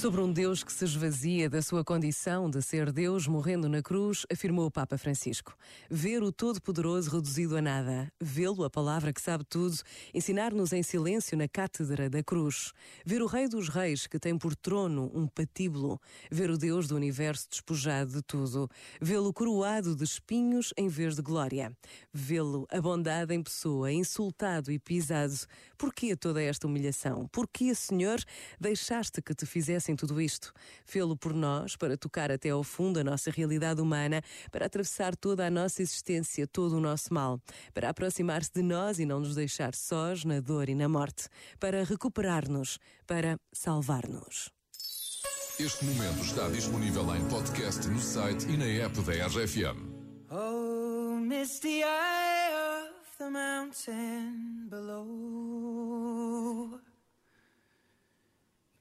Sobre um Deus que se esvazia da sua condição de ser Deus morrendo na cruz, afirmou o Papa Francisco. Ver o Todo-Poderoso reduzido a nada, vê-lo, a palavra que sabe tudo, ensinar-nos em silêncio na cátedra da cruz. Ver o Rei dos Reis, que tem por trono um patíbulo. Ver o Deus do universo despojado de tudo. Vê-lo coroado de espinhos em vez de glória. Vê-lo, a bondade em pessoa, insultado e pisado. Porquê toda esta humilhação? Porquê, Senhor, deixaste que te fizesse em tudo isto. Fê-lo por nós, para tocar até ao fundo a nossa realidade humana, para atravessar toda a nossa existência, todo o nosso mal, para aproximar-se de nós e não nos deixar sós na dor e na morte, para recuperar-nos, para salvar-nos. Este momento está disponível em podcast no site e na app da RFM. Oh, misty eye of the mountain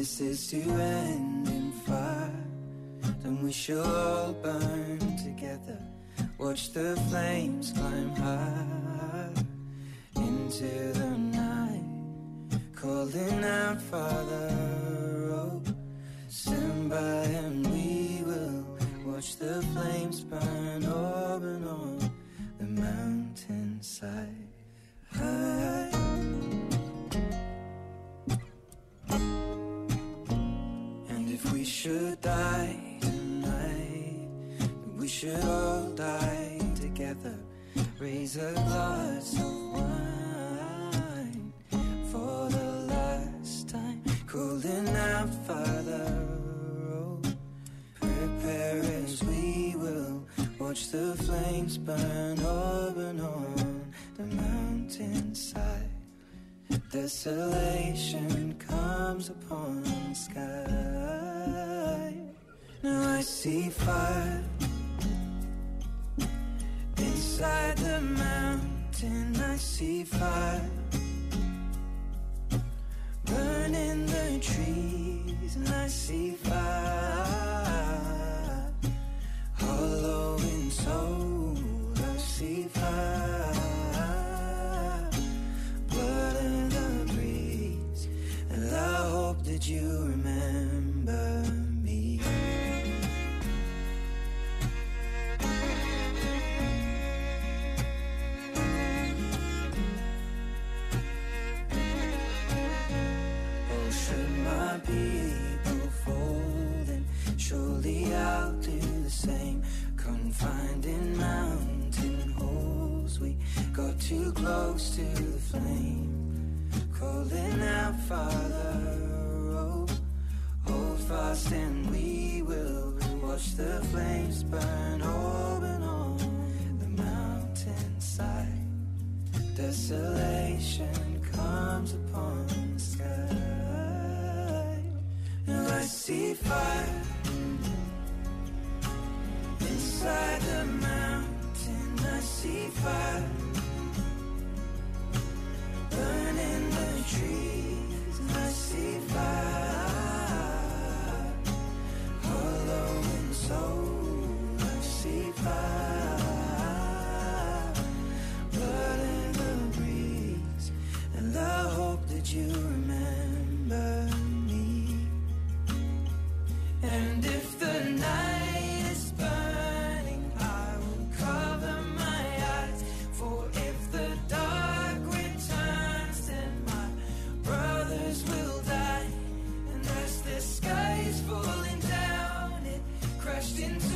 This is to end in fire, then we shall all burn together. Watch the flames climb high into the night, calling out, Father, oh, stand by and we will watch the flames burn up and on should die tonight. We should all die together. Raise a glass of wine for the last time. Cooling out, Father. Oh, prepare as we will watch the flames burn open on the mountainside. Desolation comes upon the sky. Now I see fire inside the mountain. I see fire burning the trees, and I see fire hollow in soul. I see fire blood in the breeze, and I hope that you remember. Close to the flame, calling out, Father, oh, hold fast and we will watch the flames burn open on the mountainside. Desolation comes upon the sky. Now I see fire inside the mountain. I see fire into